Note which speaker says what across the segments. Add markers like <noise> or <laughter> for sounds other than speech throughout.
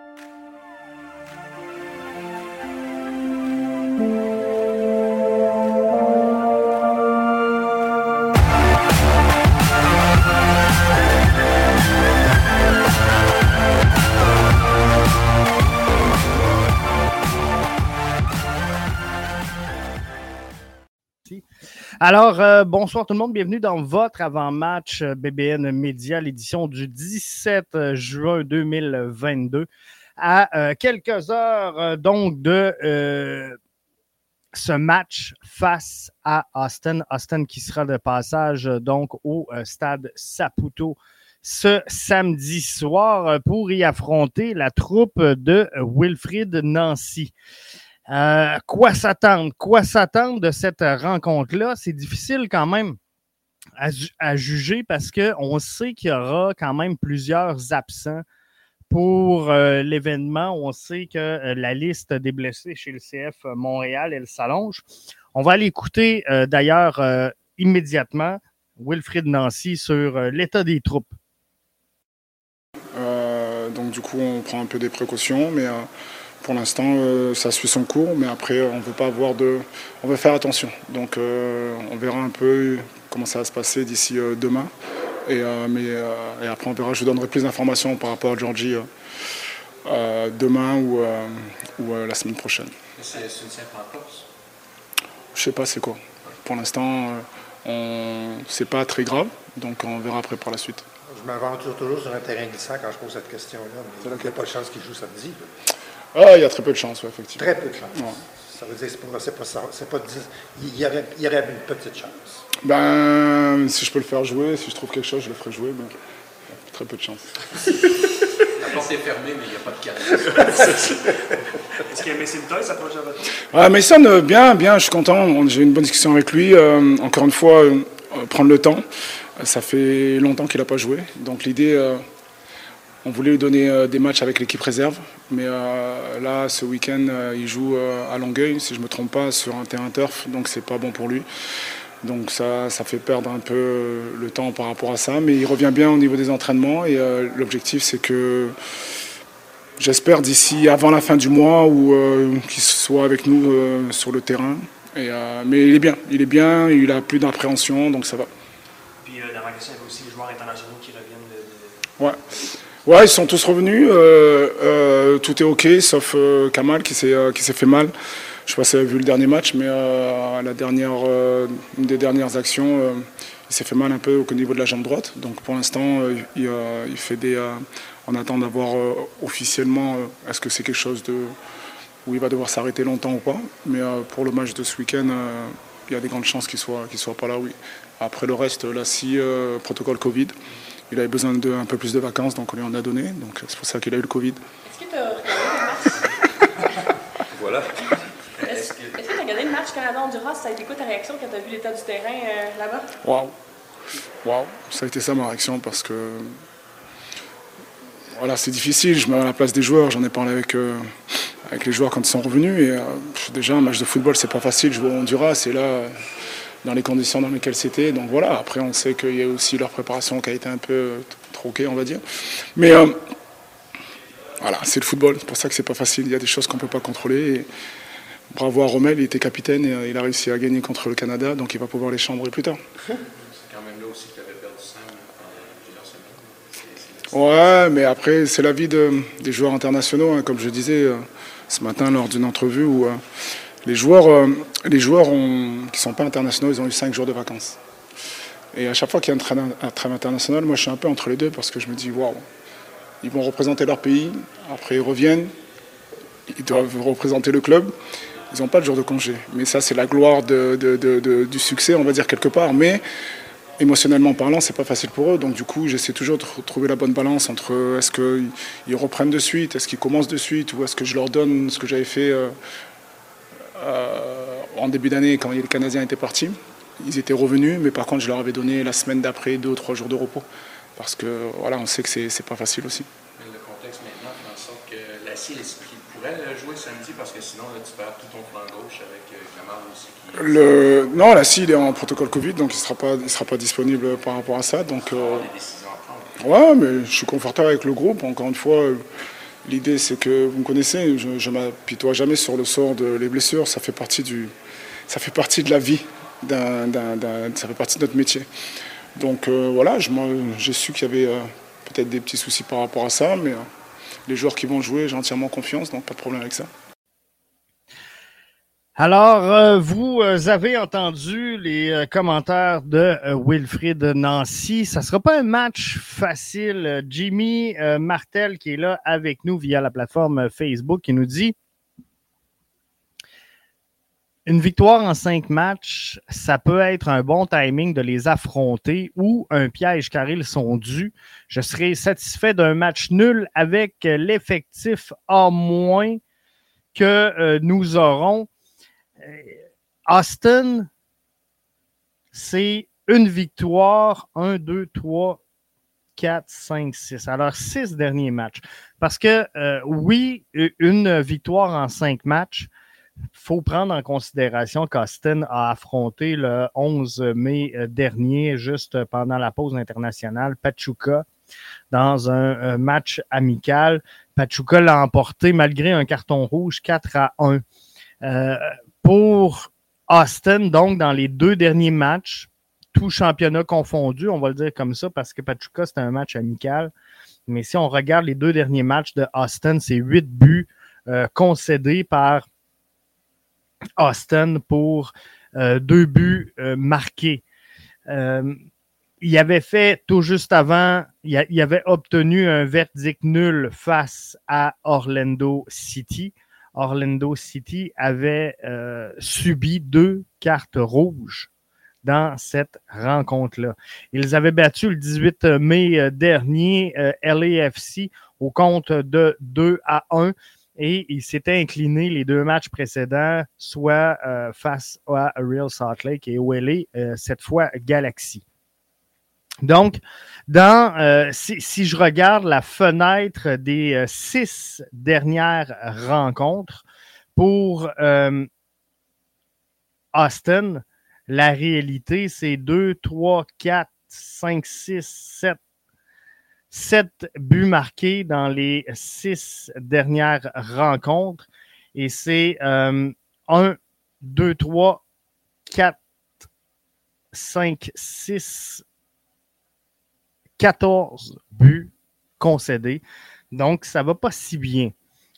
Speaker 1: Thank you Alors, euh, bonsoir tout le monde, bienvenue dans votre avant-match euh, BBN Média, l'édition du 17 euh, juin 2022. À quelques heures donc de ce match face à Austin. Austin qui sera de passage donc au stade Saputo ce samedi soir pour y affronter la troupe de Wilfrid Nancy. Euh, quoi s'attendre? Quoi s'attendre de cette rencontre-là? C'est difficile quand même à, juger parce qu'on sait qu'il y aura quand même plusieurs absents pour euh, l'événement. On sait que euh, la liste des blessés chez le CF Montréal, elle s'allonge. On va aller écouter d'ailleurs immédiatement Wilfrid Nancy sur l'état des troupes.
Speaker 2: donc du coup, on prend un peu des précautions, mais pour l'instant, euh, ça suit son cours, mais après, on veut pas avoir de, on veut faire attention. Donc, euh, on verra un peu comment ça va se passer d'ici euh, demain. Et, mais, et après, on verra. Je vous donnerai plus d'informations par rapport à Georgie demain ou, ou la semaine prochaine.
Speaker 3: C'est une simple course
Speaker 2: Je sais pas, c'est quoi. Pour l'instant, c'est pas très grave, donc on verra après par la suite.
Speaker 4: Je m'aventure toujours sur un terrain glissant quand je pose cette question-là. Il n'y a pas de chance qu'il joue samedi.
Speaker 2: Ah, il y a très peu de chance, effectivement.
Speaker 4: Très peu de chance. Ça veut dire que c'est pas, c'est pas, il, y aurait, il y aurait une petite chance.
Speaker 2: Ben, si je peux le faire jouer, si je trouve quelque chose, je le ferai jouer, mais très peu de chance.
Speaker 3: La porte est fermée, mais il n'y a pas de cadre. <laughs>
Speaker 5: Est-ce qu'il y a Mason Toy s'approche à votre
Speaker 2: ah, Mason, euh, bien, bien, je suis content. J'ai eu une bonne discussion avec lui. Euh, encore une fois, euh, prendre le temps. Ça fait longtemps qu'il n'a pas joué. Donc l'idée, on voulait lui donner euh, des matchs avec l'équipe réserve, mais euh, là, ce week-end, euh, il joue à Longueuil, si je ne me trompe pas, sur un terrain turf, donc c'est pas bon pour lui. Donc ça, ça fait perdre un peu le temps par rapport à ça, mais il revient bien au niveau des entraînements et l'objectif, c'est que j'espère d'ici avant la fin du mois ou qu'il soit avec nous sur le terrain. mais il est bien, il est bien, il a plus d'appréhension, donc ça va.
Speaker 5: Puis question, il y avait aussi les joueurs internationaux qui reviennent
Speaker 2: de... Ouais. Ouais, ils sont tous revenus. Euh, euh, tout est OK, sauf euh, Kamal qui s'est fait mal. Je ne sais pas si vous avez vu le dernier match, mais la dernière, une des dernières actions, il s'est fait mal un peu au niveau de la jambe droite. Donc pour l'instant, il, fait des. on attend d'avoir officiellement est-ce que c'est quelque chose où il va devoir s'arrêter longtemps ou pas. Mais pour le match de ce week-end, il y a des grandes chances qu'il ne soit, soit pas là, oui. Après le reste, là, si protocole Covid. Il avait besoin d'un peu plus de vacances, donc on lui en a donné. Donc c'est pour ça qu'il a eu le Covid.
Speaker 6: Est-ce que tu as regardé le match? <laughs>
Speaker 3: Voilà.
Speaker 6: Est-ce que tu as regardé le match Canada-Honduras Ça a été quoi ta réaction quand tu as vu l'état du terrain euh, là-bas?
Speaker 2: Waouh Waouh Ça a été ça ma réaction parce que. Voilà, c'est difficile. Je me mets à la place des joueurs. J'en ai parlé avec, euh, avec les joueurs quand ils sont revenus. Et euh, déjà, un match de football, c'est pas facile. Jouer au Honduras, et là dans les conditions dans lesquelles c'était. Donc voilà, après on sait qu'il y a aussi leur préparation qui a été un peu troquée, on va dire. Mais euh, voilà, c'est le football, c'est pour ça que c'est pas facile. Il y a des choses qu'on ne peut pas contrôler. Et bravo à Rommel, il était capitaine et euh, il a réussi à gagner contre le Canada, donc il va pouvoir les chambrer plus tard.
Speaker 3: C'est quand même là aussi que tu avais perdu pendant plusieurs
Speaker 2: Ouais, mais après, c'est la vie de, des joueurs internationaux, hein, comme je disais euh, ce matin lors d'une entrevue où les joueurs, euh, qui ne sont pas internationaux, ils ont eu 5 jours de vacances. Et à chaque fois qu'il y a un trêve, international, moi je suis un peu entre les deux parce que je me dis, waouh, ils vont représenter leur pays, après ils reviennent, ils doivent représenter le club, ils n'ont pas de jour de congé. Mais ça, c'est la gloire du succès, on va dire quelque part. Mais émotionnellement parlant, c'est pas facile pour eux. Donc du coup, j'essaie toujours de trouver la bonne balance entre est-ce qu'ils reprennent de suite, est-ce qu'ils commencent de suite, ou est-ce que je leur donne ce que j'avais fait. Euh, en début d'année, quand les Canadiens étaient partis, ils étaient revenus, mais par contre, je leur avais donné la semaine d'après deux ou trois jours de repos. Parce que voilà, on sait que c'est pas facile aussi.
Speaker 3: le contexte maintenant fait en sorte que la est-ce qu'il pourrait jouer samedi parce que sinon, là, tu perds tout ton flanc gauche avec Kamal euh, aussi. Qui...
Speaker 2: Le... Non, la il est en protocole Covid, donc il ne sera, pas, il sera pas disponible par rapport à ça. Donc,
Speaker 3: euh... des décisions à prendre.
Speaker 2: Ouais, mais je suis confortable avec le groupe. Encore une fois, L'idée, c'est que vous me connaissez, je ne m'apitoie jamais sur le sort de les blessures. Ça fait partie, du, ça fait partie de la vie, ça fait partie de notre métier. Donc euh, voilà, j'ai su qu'il y avait euh, peut-être des petits soucis par rapport à ça, mais euh, les joueurs qui vont jouer, j'ai entièrement confiance, donc pas de problème avec ça.
Speaker 1: Alors, euh, vous euh, avez entendu les euh, commentaires de Wilfried Nancy. Ça sera pas un match facile. Jimmy Martel, qui est là avec nous via la plateforme Facebook, qui nous dit une victoire en cinq matchs, ça peut être un bon timing de les affronter ou un piège car ils sont dus. Je serais satisfait d'un match nul avec l'effectif à moins que nous aurons. Euh, Austin, c'est une victoire, un, deux, trois, quatre, cinq, six. Alors, six derniers matchs. Parce que, euh, oui, une victoire en cinq matchs, il faut prendre en considération qu'Austin a affronté le 11 mai euh, dernier, juste pendant la pause internationale, Pachuca, dans un, match amical. Pachuca l'a emporté malgré un carton rouge 4 à 1 pour Austin, donc dans les deux derniers matchs, tout championnat confondu, on va le dire comme ça, parce que Pachuca, c'était un match amical. Mais si on regarde les deux derniers matchs de Austin, c'est huit buts euh, concédés par Austin pour euh, deux buts euh, marqués. il avait fait tout juste avant, il, il avait obtenu un verdict nul face à Orlando City. Orlando City avait euh, subi deux cartes rouges dans cette rencontre-là. Ils avaient battu le 18 mai euh, dernier euh, LAFC au compte de 2 à 1 et ils s'étaient inclinés les deux matchs précédents, soit face à Real Salt Lake et OLA, cette fois Galaxy. Donc, dans, euh, si, je regarde la fenêtre des euh, six dernières rencontres pour euh, Austin, la réalité, c'est 2, 3, 4, 5, 6, 7. 7 buts marqués dans les six dernières rencontres. Et c'est 1, 2, 3, 4, 5, 6, 14 buts concédés. Donc, ça va pas si bien.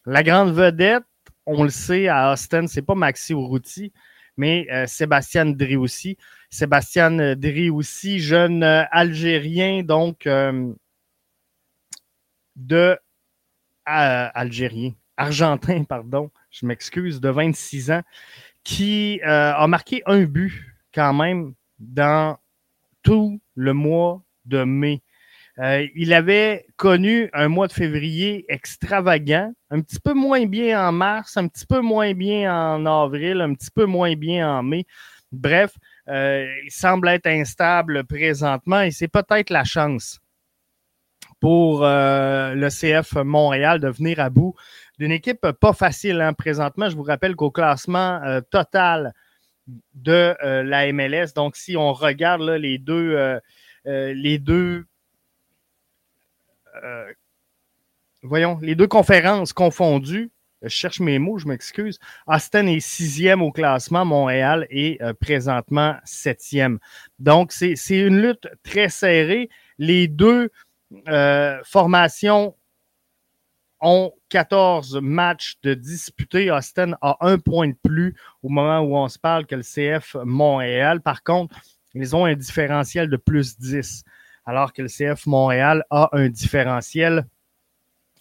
Speaker 1: La grande vedette, on le sait, à Austin, c'est pas Maxi Urruti, mais euh, Sébastien Driussi. Sébastien Driussi, jeune euh, Algérien, donc euh, de Algérien, Argentin, <laughs> pardon, je m'excuse, de 26 ans, qui a marqué un but quand même dans tout le mois de mai. Euh, il avait connu un mois de février extravagant, un petit peu moins bien en mars, un petit peu moins bien en avril, un petit peu moins bien en mai. Bref, euh, il semble être instable présentement et c'est peut-être la chance pour euh, le CF Montréal de venir à bout d'une équipe pas facile hein. présentement. Je vous rappelle qu'au classement total de la MLS, donc si on regarde les deux, les deux euh, voyons, les deux conférences confondues, je cherche mes mots, je m'excuse. Austin est sixième au classement, Montréal est euh, présentement septième. Donc, c'est une lutte très serrée. Les deux euh, formations ont 14 matchs de disputés. Austin a un point de plus au moment où on se parle que le CF Montréal. Par contre, ils ont un différentiel de plus 10 alors que le CF Montréal a un différentiel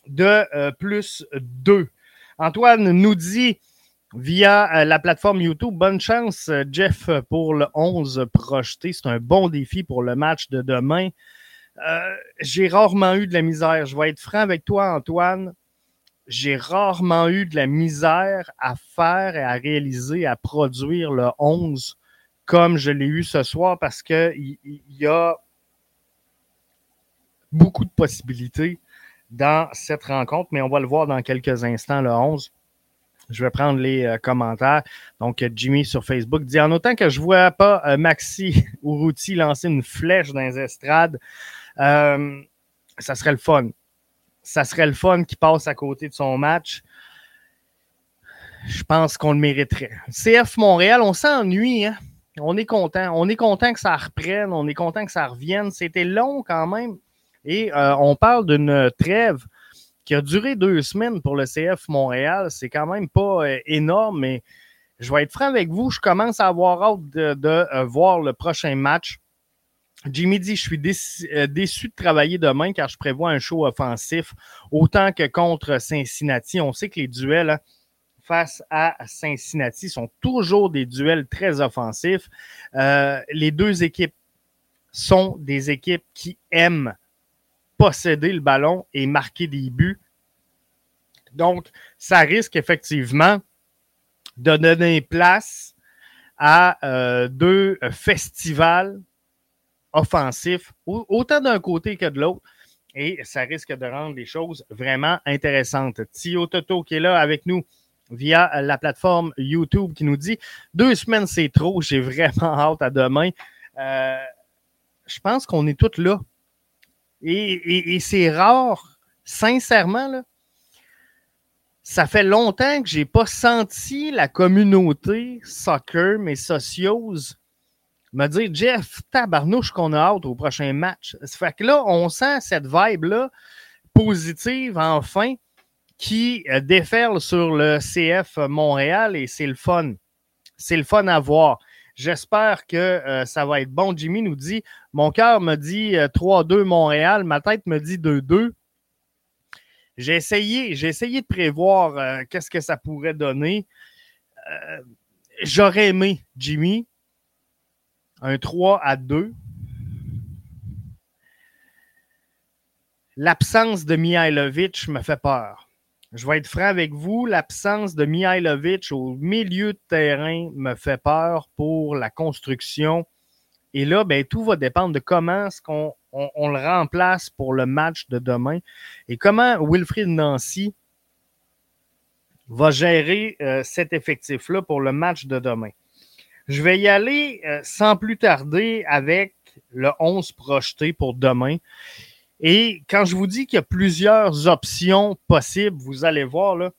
Speaker 1: de euh, plus 2. Antoine nous dit via euh, la plateforme YouTube, bonne chance Jeff pour le 11 projeté. C'est un bon défi pour le match de demain. Euh, j'ai rarement eu de la misère. Je vais être franc avec toi, Antoine. J'ai rarement eu de la misère à faire et à réaliser, à produire le 11 comme je l'ai eu ce soir parce qu'il y a beaucoup de possibilités dans cette rencontre, mais on va le voir dans quelques instants, le 11. Je vais prendre les euh, commentaires. Donc, Jimmy sur Facebook dit En autant que je ne vois pas euh, Maxi <laughs> ou Routy lancer une flèche dans les estrades, euh, ça serait le fun. ça serait le fun qu'il passe à côté de son match. Je pense qu'on le mériterait. CF Montréal, on s'ennuie, hein? On est content. On est content que ça reprenne. On est content que ça revienne. C'était long quand même. Et euh, on parle d'une trêve qui a duré deux semaines pour le CF Montréal. C'est quand même pas euh, énorme, mais je vais être franc avec vous. Je commence à avoir hâte de, euh, voir le prochain match. Jimmy dit Je suis déçu, déçu, de travailler demain car je prévois un show offensif autant que contre Cincinnati. On sait que les duels. Face à Cincinnati sont toujours des duels très offensifs. Euh, les deux équipes sont des équipes qui aiment posséder le ballon et marquer des buts. Donc, ça risque effectivement de donner place à euh, deux festivals offensifs, autant d'un côté que de l'autre. Et ça risque de rendre les choses vraiment intéressantes. Tio Toto qui est là avec nous via la plateforme YouTube qui nous dit deux semaines, c'est trop. J'ai vraiment <laughs> hâte à demain. Euh, je pense qu'on est tous là. Et, c'est rare, sincèrement, là, ça fait longtemps que je n'ai pas senti la communauté soccer, mais sociose, me dire Jeff, tabarnouche qu'on a hâte au prochain match. Ça fait que là, on sent cette vibe-là positive enfin qui euh, déferle sur le CF Montréal et c'est le fun. C'est le fun à voir. J'espère que euh, ça va être bon. Jimmy nous dit Mon cœur me dit 3-2 euh, Montréal, ma tête me dit 2-2. J'ai essayé, de prévoir qu'est-ce que ça pourrait donner. J'aurais aimé, Jimmy, un 3 à 2. L'absence de Mihailovic me fait peur. Je vais être franc avec vous, l'absence de Mihailovic au milieu de terrain me fait peur pour la construction. Et là, ben, tout va dépendre de comment est-ce qu'on on, le remplace pour le match de demain et comment Wilfried Nancy va gérer euh, cet effectif-là pour le match de demain. Je vais y aller euh, sans plus tarder avec le 11 projeté pour demain. Et quand je vous dis qu'il y a plusieurs options possibles, vous allez voir là,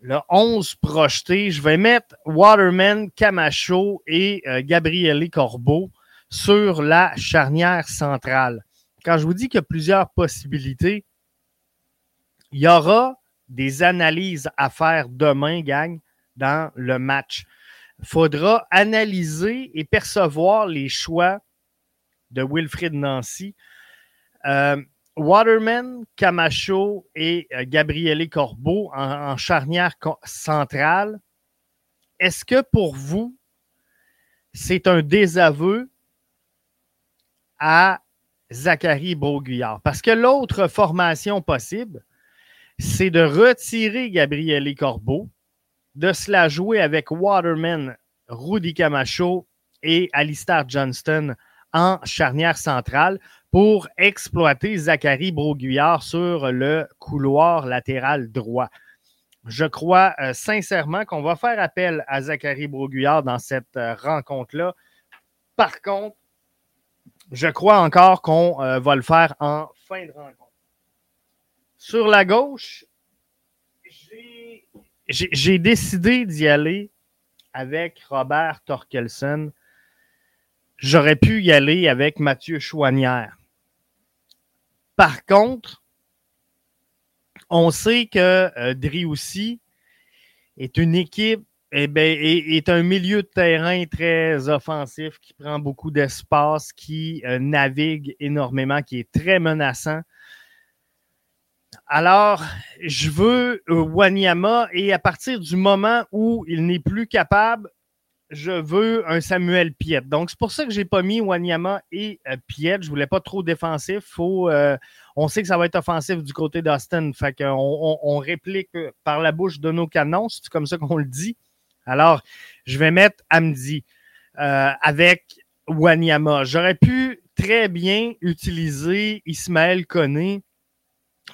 Speaker 1: le 11 projeté, je vais mettre Waterman, Camacho et euh, Gabriele Corbeau sur la charnière centrale. Quand je vous dis qu'il y a plusieurs possibilités, il y aura des analyses à faire demain, gang, dans le match. Il faudra analyser et percevoir les choix de Wilfrid Nancy euh, Waterman, Camacho et euh, Gabriele Corbeau en, charnière centrale. Est-ce que pour vous, c'est un désaveu à Zachary Beauguillard? Parce que l'autre formation possible, c'est de retirer Gabriele Corbeau, de se la jouer avec Waterman, Rudy Camacho et Alistair Johnston en charnière centrale pour exploiter Zachary Broguillard sur le couloir latéral droit. Je crois euh, sincèrement qu'on va faire appel à Zachary Broguillard dans cette euh, rencontre-là. Par contre, je crois encore qu'on euh, va le faire en fin de rencontre. Sur la gauche, j'ai décidé d'y aller avec Robert Torkelson. J'aurais pu y aller avec Mathieu Chouanière. Par contre, on sait que euh, est une équipe, eh ben, est, un milieu de terrain très offensif qui prend beaucoup d'espace, qui euh, navigue énormément, qui est très menaçant. Alors, je veux euh, Wanyama et à partir du moment où il n'est plus capable, je veux un Samuel Piet. Donc, c'est pour ça que je n'ai pas mis Wanyama et euh, Piet. Je ne voulais pas trop défensif. Faut, euh, on sait que ça va être offensif du côté d'Austin. Fait qu'on on, réplique par la bouche de nos canons. C'est comme ça qu'on le dit. Alors, je vais mettre Amdi euh, avec Wanyama. J'aurais pu très bien utiliser Ismaël Koné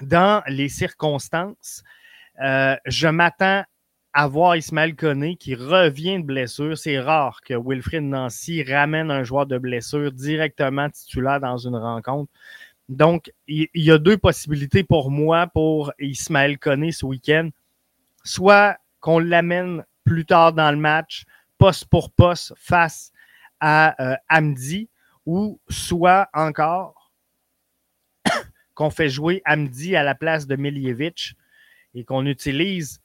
Speaker 1: dans les circonstances. je m'attends avoir Ismaël Koné qui revient de blessure. C'est rare que Wilfrid Nancy ramène un joueur de blessure directement titulaire dans une rencontre. Donc, il y, a deux possibilités pour moi pour Ismaël Koné ce week-end. Soit qu'on l'amène plus tard dans le match, poste pour poste, face à euh, Amdi, ou soit encore <coughs> qu'on fait jouer Amdi à la place de Miljevic et qu'on utilise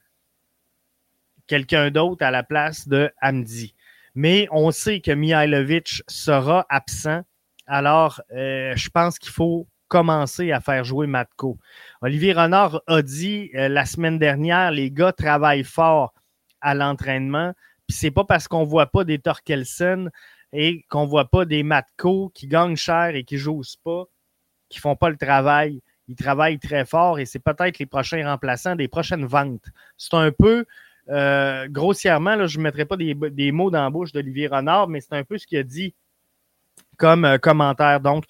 Speaker 1: quelqu'un d'autre à la place de Amdi. Mais on sait que Mihailovic sera absent. Alors, euh, je pense qu'il faut commencer à faire jouer Matko. Olivier Renard a dit euh, la semaine dernière, les gars travaillent fort à l'entraînement. Puis c'est pas parce qu'on voit pas des Torkelson et qu'on voit pas des Matko qui gagnent cher et qui jouent pas, qui font pas le travail. Ils travaillent très fort et c'est peut-être les prochains remplaçants des prochaines ventes. C'est un peu euh, grossièrement, je ne mettrai pas des, mots dans la bouche d'Olivier Renard, mais c'est un peu ce qu'il a dit comme euh, commentaire. Donc,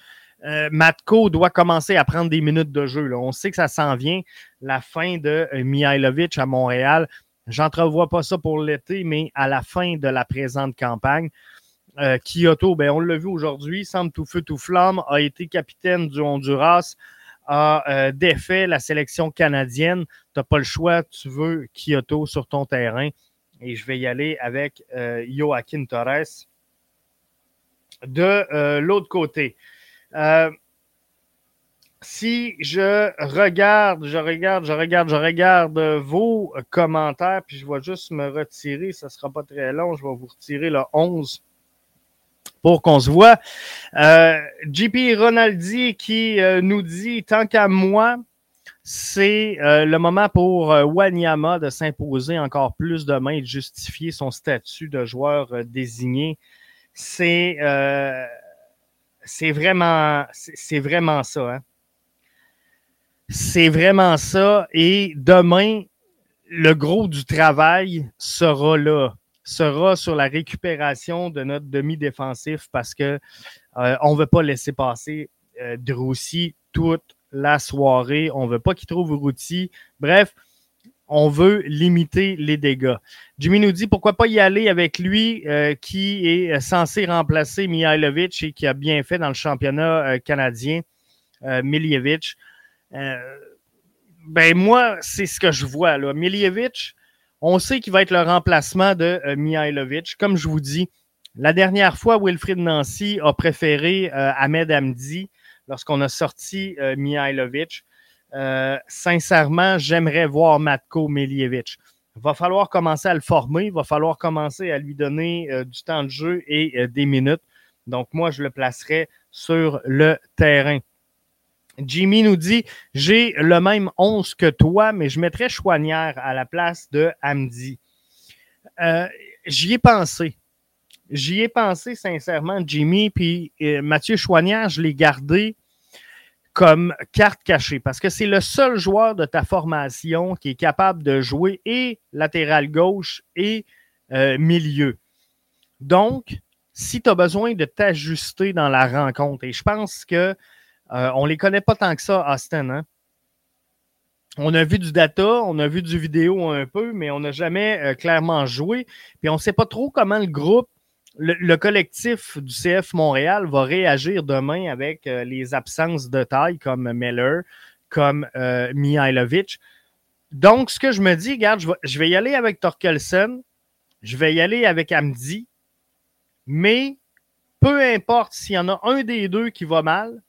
Speaker 1: euh, Matko doit commencer à prendre des minutes de jeu. On sait que ça s'en vient, la fin de Mihailovic à Montréal. J'entrevois pas ça pour l'été, mais à la fin de la présente campagne. Kyoto, ben, on l'a vu aujourd'hui, semble tout feu, tout flamme, a été capitaine du Honduras, a défait la sélection canadienne. N'as pas le choix, tu veux Kyoto sur ton terrain. Et je vais y aller avec euh, Joaquin Torres. De euh, l'autre côté, si je regarde, je regarde, je regarde, je regarde vos commentaires, puis je vais juste me retirer, ça ne sera pas très long, je vais vous retirer le 11 pour qu'on se voit. Euh, JP Ronaldi qui euh, nous dit tant qu'à moi, c'est euh, le moment pour Wanyama de s'imposer encore plus demain et de justifier son statut de joueur désigné. C'est c'est vraiment vraiment ça. Hein. C'est vraiment ça. Et demain, le gros du travail sera là sera sur la récupération de notre demi-défensif parce que euh, on ne veut pas laisser passer euh, Drussi toute la soirée. On ne veut pas qu'il trouve Routy. Bref, on veut limiter les dégâts. Jimmy nous dit pourquoi pas y aller avec lui euh, qui est censé remplacer Mihailovic et qui a bien fait dans le championnat euh, canadien, Miljevic. ben moi, c'est ce que je vois. Là. Miljevic, on sait qu'il va être le remplacement de euh, Mihailovic. Comme je vous dis, la dernière fois, Wilfried Nancy a préféré euh, Ahmed Hamdi lorsqu'on a sorti euh, Mihailovic. Euh, sincèrement, j'aimerais voir Matko Miljevic. Il va falloir commencer à le former, il va falloir commencer à lui donner du temps de jeu et des minutes. Donc, moi, je le placerai sur le terrain. Jimmy nous dit J'ai le même 11 que toi, mais je mettrais Chouanière à la place de Hamdi. Euh, j'y ai pensé. J'y ai pensé sincèrement, Jimmy, puis euh, Mathieu Chouanière, je l'ai gardé comme carte cachée parce que c'est le seul joueur de ta formation qui est capable de jouer et latéral gauche et euh, milieu. Donc, si tu as besoin de t'ajuster dans la rencontre, et je pense que euh, on ne les connaît pas tant que ça, Austin. Hein? On a vu du data, on a vu du vidéo un peu, mais on n'a jamais clairement joué. Puis on ne sait pas trop comment le groupe, le, collectif du CF Montréal va réagir demain avec euh, les absences de taille comme Meller, comme Mihailovic. Donc, ce que je me dis, regarde, je vais, je vais y aller avec Torkelson, je vais y aller avec Amdi, mais peu importe s'il y en a un des deux qui va mal,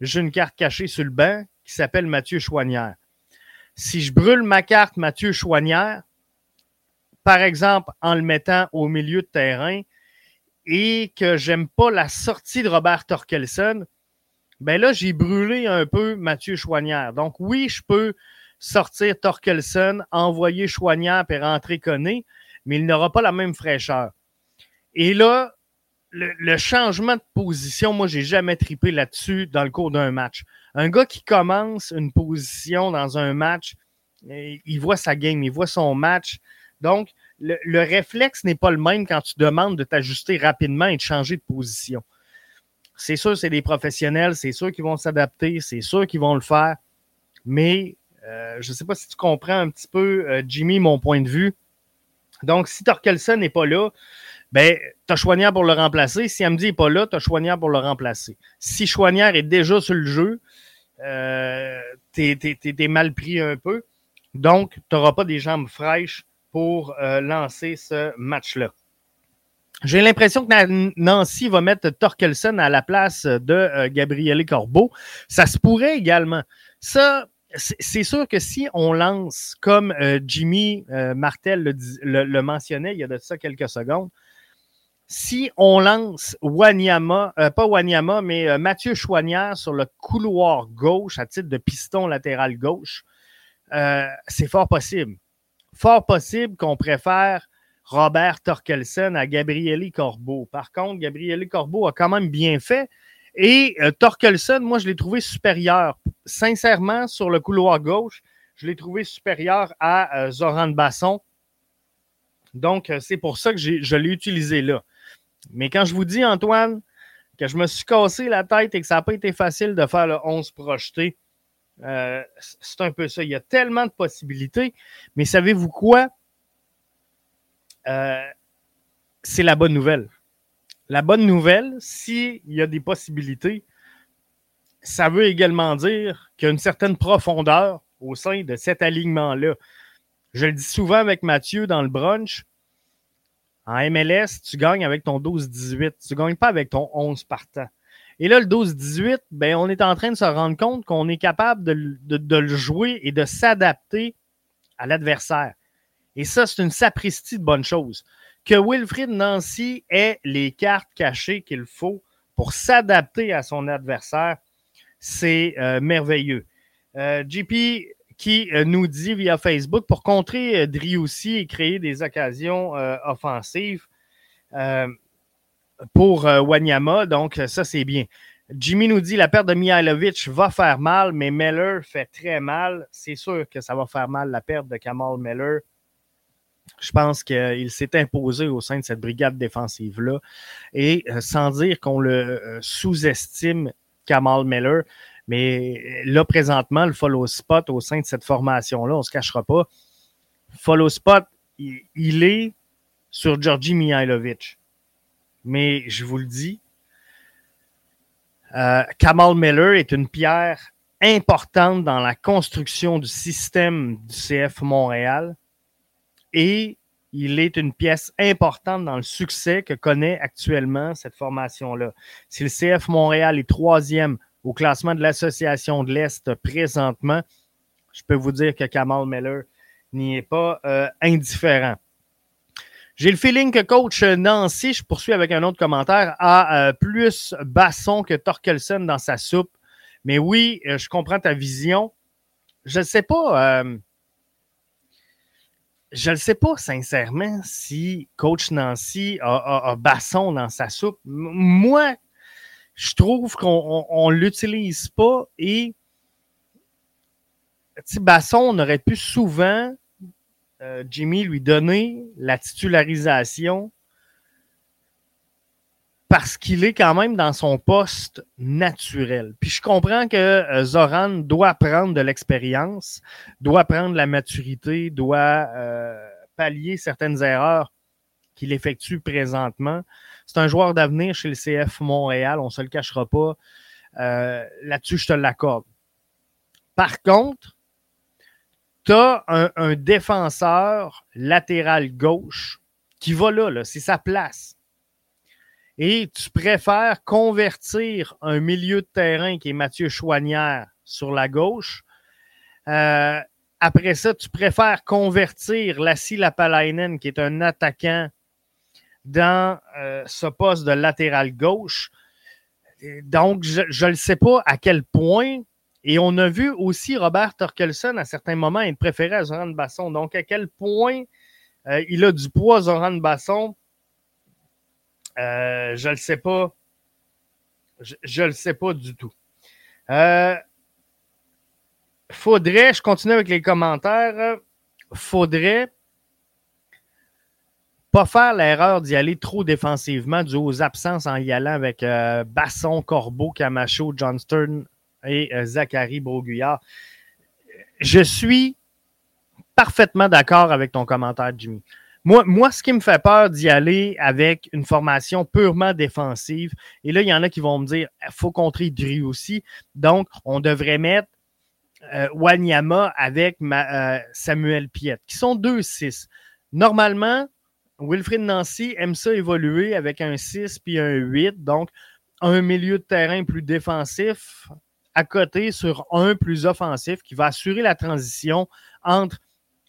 Speaker 1: j'ai une carte cachée sur le banc qui s'appelle Mathieu Chouanière. Si je brûle ma carte Mathieu Chouanière, par exemple en le mettant au milieu de terrain et que j'aime pas la sortie de Robert Torkelson, ben là, j'ai brûlé un peu Mathieu Chouanière. Donc oui, je peux sortir Torkelson, envoyer Chouanière et rentrer Conné, mais il n'aura pas la même fraîcheur. Et là, le, changement de position, moi, j'ai jamais tripé là-dessus dans le cours d'un match. Un gars qui commence une position dans un match, il voit sa game, il voit son match. Donc, le, réflexe n'est pas le même quand tu demandes de t'ajuster rapidement et de changer de position. C'est sûr, c'est des professionnels, c'est sûr qu'ils vont s'adapter, c'est sûr qu'ils vont le faire. Mais euh, je ne sais pas si tu comprends un petit peu, euh, Jimmy, mon point de vue. Donc, si Torkelson n'est pas là, ben, tu as Chouanière pour le remplacer. Si Amdi n'est pas là, tu as Chouanière pour le remplacer. Si Chouanière est déjà sur le jeu, euh, tu es, mal pris un peu. Donc, tu n'auras pas des jambes fraîches pour euh, lancer ce match-là. J'ai l'impression que Nancy va mettre Torkelson à la place de euh, Gabriele Corbeau. Ça se pourrait également. Ça, c'est sûr que si on lance, comme euh, Jimmy euh, Martel le, mentionnait il y a de ça quelques secondes, si on lance Wanyama, pas Wanyama, mais Mathieu Chouanière sur le couloir gauche à titre de piston latéral gauche, c'est fort possible. Fort possible qu'on préfère Robert Torkelson à Gabrieli Corbeau. Par contre, Gabrieli Corbeau a quand même bien fait. Et euh, Torkelson, moi, je l'ai trouvé supérieur. Sincèrement, sur le couloir gauche, je l'ai trouvé supérieur à euh, Zoran Basson. Donc, euh, c'est pour ça que je l'ai utilisé là. Mais quand je vous dis, Antoine, que je me suis cassé la tête et que ça n'a pas été facile de faire le 11 projeté, c'est un peu ça. Il y a tellement de possibilités. Mais savez-vous quoi? Euh, c'est la bonne nouvelle. La bonne nouvelle, s'il y a des possibilités, ça veut également dire qu'il y a une certaine profondeur au sein de cet alignement-là. Je le dis souvent avec Mathieu dans le brunch. En MLS, tu gagnes avec ton 12-18. Tu ne gagnes pas avec ton 11 partant. Et là, le 12-18, ben, on est en train de se rendre compte qu'on est capable de, le jouer et de s'adapter à l'adversaire. Et ça, c'est une sapristie de bonne chose. Que Wilfrid Nancy ait les cartes cachées qu'il faut pour s'adapter à son adversaire, c'est euh, merveilleux. Euh, JP qui euh, nous dit via Facebook pour contrer Driussi et créer des occasions offensives pour Wanyama. Donc, ça, c'est bien. Jimmy nous dit la perte de Mihailovic va faire mal, mais Meller fait très mal. C'est sûr que ça va faire mal la perte de Kamal Meller. Je pense qu'il s'est imposé au sein de cette brigade défensive-là. Et euh, sans dire qu'on le euh, sous-estime, Kamal Miller, mais là, présentement, le follow spot au sein de cette formation-là, on ne se cachera pas. Follow spot, il, est sur Georgi Mihailovic. Mais je vous le dis, euh, Kamal Miller est une pierre importante dans la construction du système du CF Montréal et il est une pièce importante dans le succès que connaît actuellement cette formation-là. Si le CF Montréal est troisième au classement de l'Association de l'Est présentement, je peux vous dire que Kamal Miller n'y est pas euh, indifférent. J'ai le feeling que coach Nancy, je poursuis avec un autre commentaire, a euh, plus Basson que Torkelson dans sa soupe. Mais oui, euh, je comprends ta vision. Je ne sais pas je ne sais pas sincèrement si coach Nancy a, Basson dans sa soupe. Moi, je trouve qu'on ne l'utilise pas et Basson, on aurait pu souvent, euh, Jimmy, lui donner la titularisation parce qu'il est quand même dans son poste naturel. Puis je comprends que euh, Zoran doit prendre de l'expérience, doit prendre la maturité, doit euh, pallier certaines erreurs qu'il effectue présentement. C'est un joueur d'avenir chez le CF Montréal, on ne se le cachera pas. Euh, là-dessus, je te l'accorde. Par contre, tu as un, un, défenseur latéral gauche qui va là, là c'est sa place et tu préfères convertir un milieu de terrain qui est Mathieu Chouanière sur la gauche. Euh, après ça, tu préfères convertir Lassie Lapalainen, qui est un attaquant, dans euh, ce poste de latéral gauche. Donc, je ne sais pas à quel point. Et on a vu aussi Robert Torkelson à certains moments être préféré à Zoran Basson. Donc, à quel point euh, il a du poids, Zoran Basson, euh, je ne le sais pas. Je ne le sais pas du tout. Euh, faudrait, je continue avec les commentaires, faudrait pas faire l'erreur d'y aller trop défensivement dû aux absences en y allant avec Basson, Corbeau, Camacho, Johnston et Zachary Broguillard. Je suis parfaitement d'accord avec ton commentaire, Jimmy. moi, ce qui me fait peur d'y aller avec une formation purement défensive, et là, il y en a qui vont me dire, il faut contrer Drew aussi. Donc, on devrait mettre euh, Wanyama avec euh, Samuel Piette, qui sont deux 6 Normalement, Wilfrid Nancy aime ça évoluer avec un 6 puis un 8, donc un milieu de terrain plus défensif à côté sur un plus offensif qui va assurer la transition entre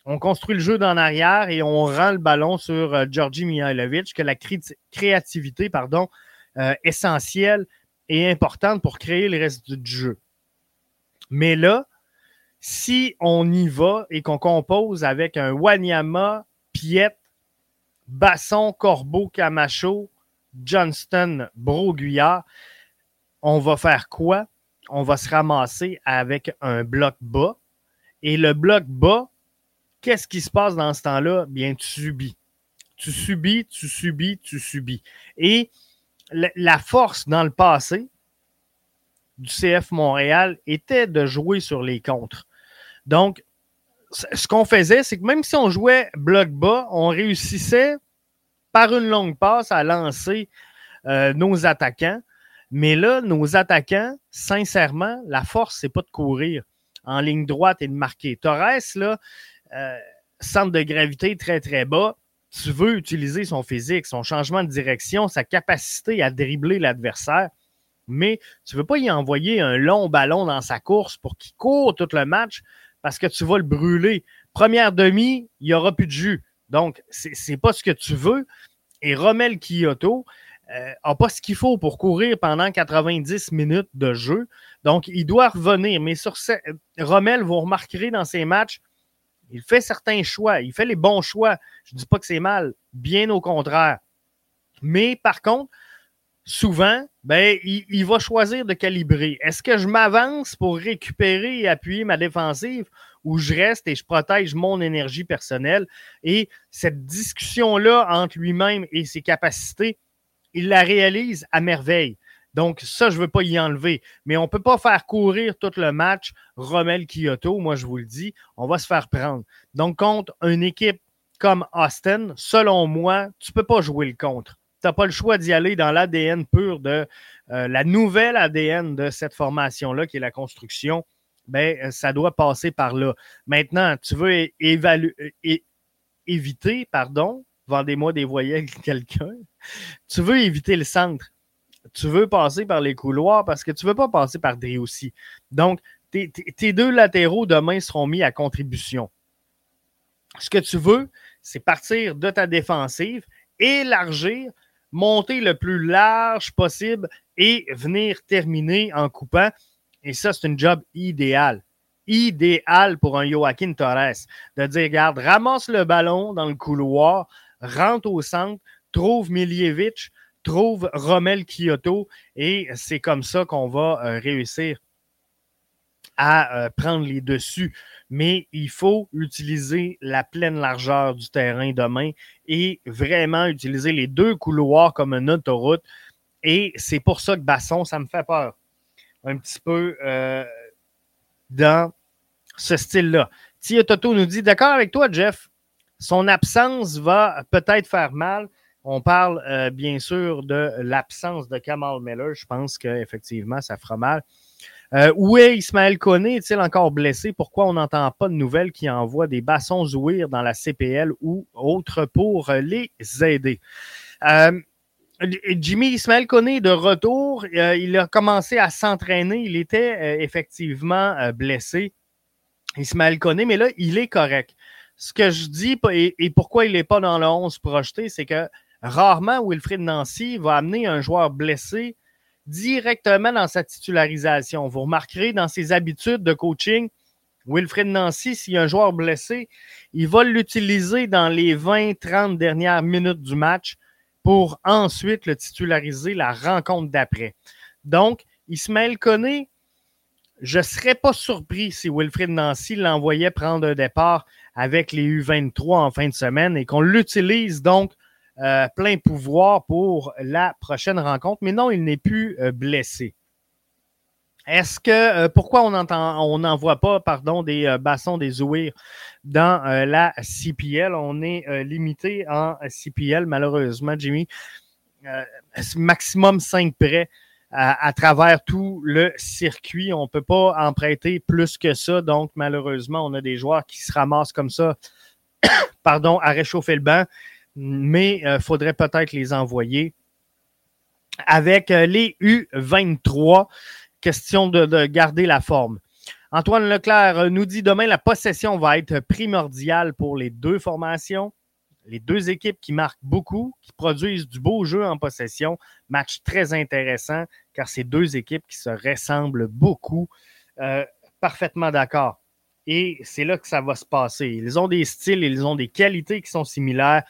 Speaker 1: on construit le jeu d'en arrière et on rend le ballon sur euh, Georgi Mihailovic, que la créativité pardon, euh, essentielle et importante pour créer le reste du jeu. Mais là, si on y va et qu'on compose avec un Wanyama, Piet, Basson, Corbeau, Camacho, Johnston, Broguillard, on va faire quoi? On va se ramasser avec un bloc bas. Et le bloc bas, qu'est-ce qui se passe dans ce temps-là? Bien, tu subis. Tu subis, tu subis, tu subis. Et la force dans le passé du CF Montréal était de jouer sur les contres. Donc, ce qu'on faisait, c'est que même si on jouait bloc bas, on réussissait par une longue passe à lancer euh, nos attaquants. Mais là, nos attaquants, sincèrement, la force, c'est pas de courir en ligne droite et de marquer. Torres, là, euh, centre de gravité très, très bas. Tu veux utiliser son physique, son changement de direction, sa capacité à dribbler l'adversaire, mais tu ne veux pas y envoyer un long ballon dans sa course pour qu'il court tout le match parce que tu vas le brûler. Première demi, il n'y aura plus de jus. Donc, c'est n'est pas ce que tu veux. Et Romel Kyoto n'a euh, pas ce qu'il faut pour courir pendant 90 minutes de jeu. Donc, il doit revenir. Mais sur ce, Rommel, vous remarquerez dans ses matchs, il fait certains choix. Il fait les bons choix. Je ne dis pas que c'est mal. Bien au contraire. Mais par contre, souvent, ben, il, va choisir de calibrer. Est-ce que je m'avance pour récupérer et appuyer ma défensive ou je reste et je protège mon énergie personnelle? Et cette discussion-là entre lui-même et ses capacités, il la réalise à merveille. Donc, ça, je ne veux pas y enlever. Mais on ne peut pas faire courir tout le match Rommel Kyoto, moi, je vous le dis. On va se faire prendre. Donc, contre une équipe comme Austin, selon moi, tu ne peux pas jouer le contre tu n'as pas le choix d'y aller dans l'ADN pur de euh, la nouvelle ADN de cette formation-là, qui est la construction. Ben, euh, ça doit passer par là. Maintenant, tu veux éviter, pardon, vendez-moi des voyelles quelqu'un. Tu veux éviter le centre. Tu veux passer par les couloirs parce que tu ne veux pas passer par des aussi. Donc, tes deux latéraux demain seront mis à contribution. Ce que tu veux, c'est partir de ta défensive, élargir monter le plus large possible et venir terminer en coupant. Et ça, c'est une job idéal. Idéal pour un Joaquin Torres. De dire, regarde, ramasse le ballon dans le couloir, rentre au centre, trouve Miljevic, trouve Rommel Kyoto et c'est comme ça qu'on va euh, réussir à euh, prendre les dessus mais il faut utiliser la pleine largeur du terrain demain et vraiment utiliser les deux couloirs comme une autoroute. Et c'est pour ça que Basson, ça me fait peur. Un petit peu euh, dans ce style-là. Tia Toto nous dit D'accord avec toi, Jeff. Son absence va peut-être faire mal. On parle euh, bien sûr de l'absence de Kamal Miller. Je pense qu'effectivement, ça fera mal. Euh, où est Ismaël Koné? Est-il encore blessé? Pourquoi on n'entend pas de nouvelles qui envoient des bassons ouïr dans la CPL ou autre pour les aider? Euh, Jimmy Ismaël Koné de retour. Euh, il a commencé à s'entraîner. Il était effectivement blessé, Ismaël Koné, mais là, il est correct. Ce que je dis et, pourquoi il n'est pas dans le 11 projeté, c'est que rarement Wilfried Nancy va amener un joueur blessé directement dans sa titularisation. Vous remarquerez dans ses habitudes de coaching, Wilfred Nancy, s'il y a un joueur blessé, il va l'utiliser dans les 20-30 dernières minutes du match pour ensuite le titulariser la rencontre d'après. Donc, Ismaël Koné, je ne serais pas surpris si Wilfred Nancy l'envoyait prendre un départ avec les U23 en fin de semaine et qu'on l'utilise donc euh, plein pouvoir pour la prochaine rencontre. Mais non, il n'est plus euh, blessé. Est-ce que euh, pourquoi on entend on n'envoie pas pardon des euh, bassons des Zouir dans euh, la CPL On est euh, limité en CPL malheureusement Jimmy maximum 5 prêts à, travers tout le circuit. On peut pas en prêter plus que ça donc malheureusement on a des joueurs qui se ramassent comme ça <coughs> pardon à réchauffer le banc mais il faudrait peut-être les envoyer avec euh, les U23 question de, de, garder la forme. Antoine Leclerc euh, nous dit demain la possession va être primordiale pour les deux formations. Les deux équipes qui marquent beaucoup, qui produisent du beau jeu en possession. Match très intéressant car c'est deux équipes qui se ressemblent beaucoup. Euh, parfaitement d'accord. Et c'est là que ça va se passer. Ils ont des styles, ils ont des qualités qui sont similaires.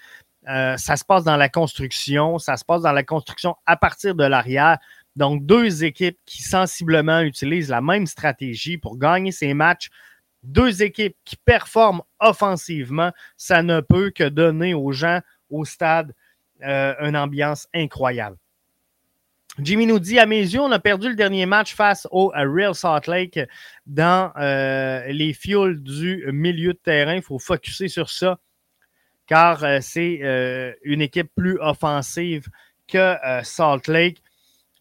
Speaker 1: Euh, ça se passe dans la construction, ça se passe dans la construction à partir de l'arrière. Donc, deux équipes qui sensiblement utilisent la même stratégie pour gagner ces matchs. Deux équipes qui performent offensivement, ça ne peut que donner aux gens au stade euh, une ambiance incroyable. Jimmy nous dit, à mes yeux, on a perdu le dernier match face au Real Salt Lake dans euh, les fuels du milieu de terrain. Il faut focuser sur ça, car euh, c'est une équipe plus offensive que Salt Lake.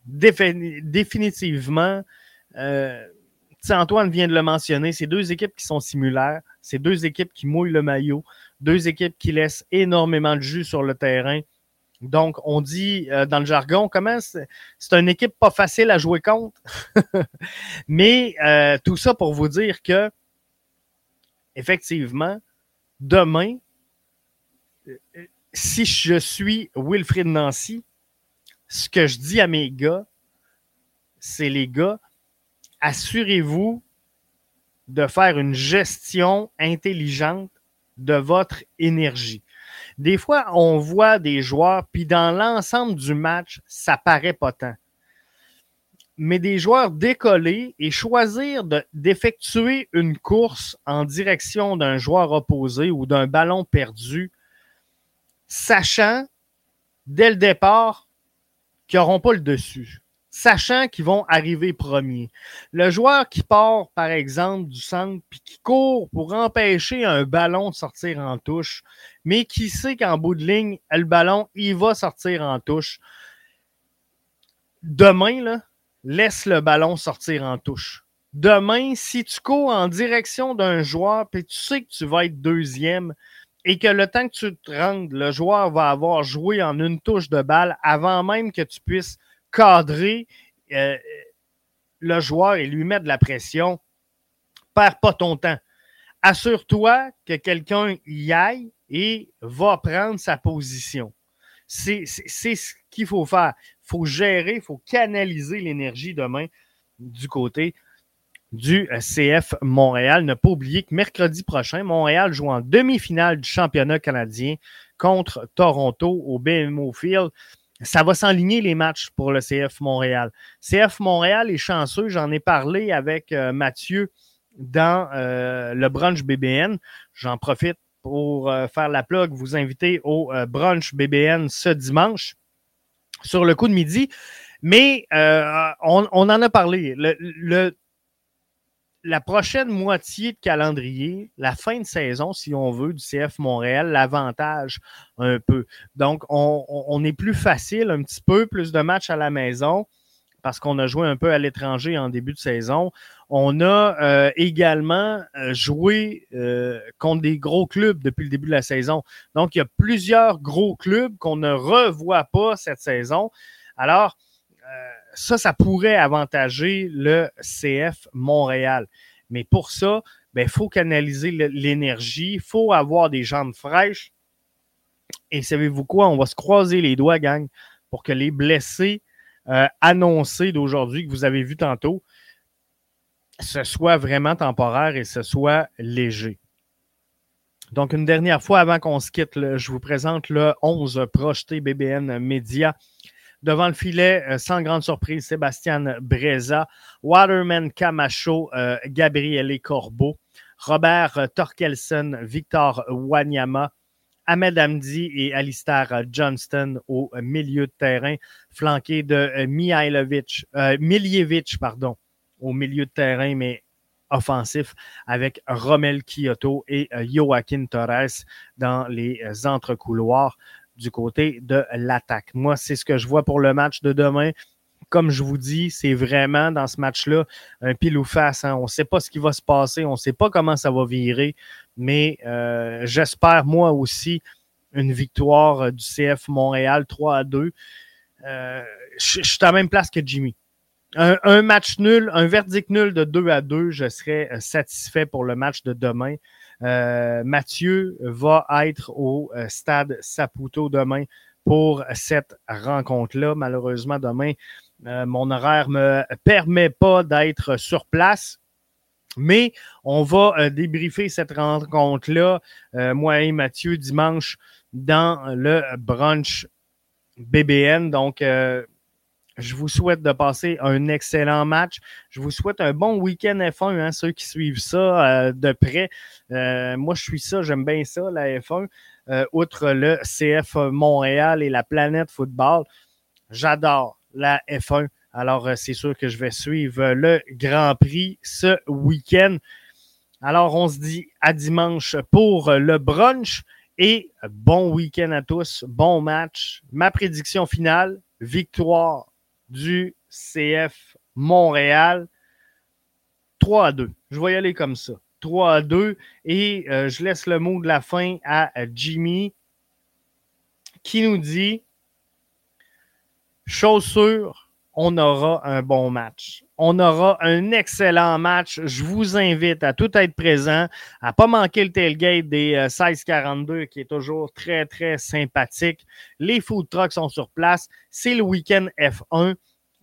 Speaker 1: Défin définitivement, Antoine vient de le mentionner, c'est deux équipes qui sont similaires, c'est deux équipes qui mouillent le maillot, deux équipes qui laissent énormément de jus sur le terrain. Donc, on dit euh, dans le jargon, comment c'est une équipe pas facile à jouer contre? <laughs> Mais euh, tout ça pour vous dire que, effectivement, demain, euh, si je suis Wilfrid Nancy, ce que je dis à mes gars, c'est les gars, assurez-vous de faire une gestion intelligente de votre énergie. Des fois, on voit des joueurs, puis dans l'ensemble du match, ça paraît pas tant. Mais des joueurs décoller et choisir d'effectuer de, une course en direction d'un joueur opposé ou d'un ballon perdu, sachant dès le départ qu'ils n'auront pas le dessus, sachant qu'ils vont arriver premiers. Le joueur qui part, par exemple, du centre puis qui court pour empêcher un ballon de sortir en touche, mais qui sait qu'en bout de ligne, le ballon, il va sortir en touche. Demain, là, laisse le ballon sortir en touche. Demain, si tu cours en direction d'un joueur puis tu sais que tu vas être deuxième, et que le temps que tu te rendes, le joueur va avoir joué en une touche de balle avant même que tu puisses cadrer euh, le joueur et lui mettre de la pression, perds pas ton temps. Assure-toi que quelqu'un y aille et va prendre sa position. C'est ce qu'il faut faire. Il faut gérer, il faut canaliser l'énergie demain du côté du CF Montréal. Ne pas oublier que mercredi prochain, Montréal joue en demi-finale du championnat canadien contre Toronto au BMO Field. Ça va s'enligner les matchs pour le CF Montréal. CF Montréal est chanceux, j'en ai parlé avec euh, Mathieu dans euh, le brunch BBN. J'en profite pour euh, faire la plug, vous inviter au brunch BBN ce dimanche sur le coup de midi. Mais on, on, en a parlé. Le, le la prochaine moitié de calendrier, la fin de saison, si on veut, du CF Montréal, l'avantage un peu. Donc, on, est plus facile, un petit peu plus de matchs à la maison parce qu'on a joué un peu à l'étranger en début de saison. On a euh, également joué euh, contre des gros clubs depuis le début de la saison. Donc, il y a plusieurs gros clubs qu'on ne revoit pas cette saison. Alors, euh, ça, ça pourrait avantager le CF Montréal. Mais pour ça, il ben, faut canaliser l'énergie, il faut avoir des jambes fraîches. Et savez-vous quoi? On va se croiser les doigts, gang, pour que les blessés euh, annoncés d'aujourd'hui, que vous avez vu tantôt, ce soit vraiment temporaire et ce soit léger. Donc, une dernière fois avant qu'on se quitte, je vous présente le 11 projeté BBN Média. Devant le filet, euh, sans grande surprise, Sébastien Breza, Waterman Camacho, euh, Gabriele Corbeau, Robert euh, Torkelson, Victor Wanyama, Ahmed Hamdi et Alistair Johnston au milieu de terrain, flanqué de Mihailovic, euh, pardon, au milieu de terrain, mais offensif avec Romel Kyoto et euh, Joaquin Torres dans les euh, entrecouloirs du côté de l'attaque. Moi, c'est ce que je vois pour le match de demain. Comme je vous dis, c'est vraiment dans ce match-là un pile ou face. Hein. On ne sait pas ce qui va se passer, on ne sait pas comment ça va virer, mais euh, j'espère moi aussi une victoire du CF Montréal 3 à 2. je suis à la même place que Jimmy un, match nul, un verdict nul de 2 à 2, je serais euh, satisfait pour le match de demain. Euh, Mathieu va être au euh, stade Saputo demain pour cette rencontre-là. Malheureusement, demain, mon horaire ne me permet pas d'être sur place. Mais on va débriefer cette rencontre-là, moi et Mathieu, dimanche dans le brunch BBN. Donc, je vous souhaite de passer un excellent match. Je vous souhaite un bon week-end F1, hein, ceux qui suivent ça euh, de près. Euh, moi, je suis ça, j'aime bien ça, la F1. Euh, outre le CF Montréal et la planète football, j'adore la F1. Alors, c'est sûr que je vais suivre le Grand Prix ce week-end. Alors, on se dit à dimanche pour le brunch et bon week-end à tous. Bon match. Ma prédiction finale, victoire du CF Montréal. 3 à 2. Je vais y aller comme ça. 3 à 2. Et euh, je laisse le mot de la fin à Jimmy qui nous dit Chaussure, on aura un bon match. On aura un excellent match. Je vous invite à tout être présent, à ne pas manquer le tailgate des 1642 euh, qui est toujours très, très sympathique. Les food trucks sont sur place. C'est le week-end F1.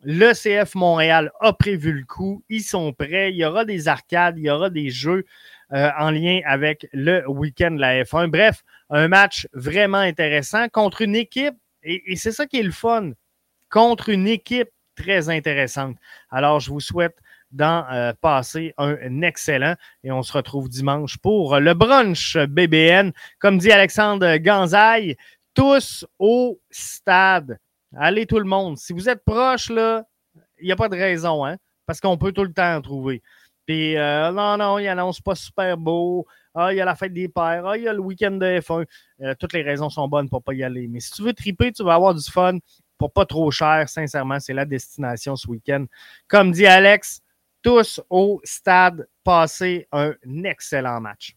Speaker 1: Le CF Montréal a prévu le coup. Ils sont prêts. Il y aura des arcades, il y aura des jeux euh, en lien avec le week-end de la F1. Bref, un match vraiment intéressant contre une équipe, et c'est ça qui est le fun, contre une équipe très intéressante. Alors, je vous souhaite d'en euh, passer un, excellent et on se retrouve dimanche pour le brunch BBN. Comme dit Alexandre Ganzaille, tous au stade. Allez tout le monde. Si vous êtes proche, il n'y a pas de raison, hein, parce qu'on peut tout le temps en trouver. Puis, euh, non, non, il annonce pas super beau. Ah, il y a la fête des pères. Ah, il y a le week-end de F1. Euh, toutes les raisons sont bonnes pour pas y aller. Mais si tu veux triper, tu vas avoir du fun pour pas trop cher, sincèrement, c'est la destination ce week-end. Comme dit Alex, tous au stade, passez un excellent match.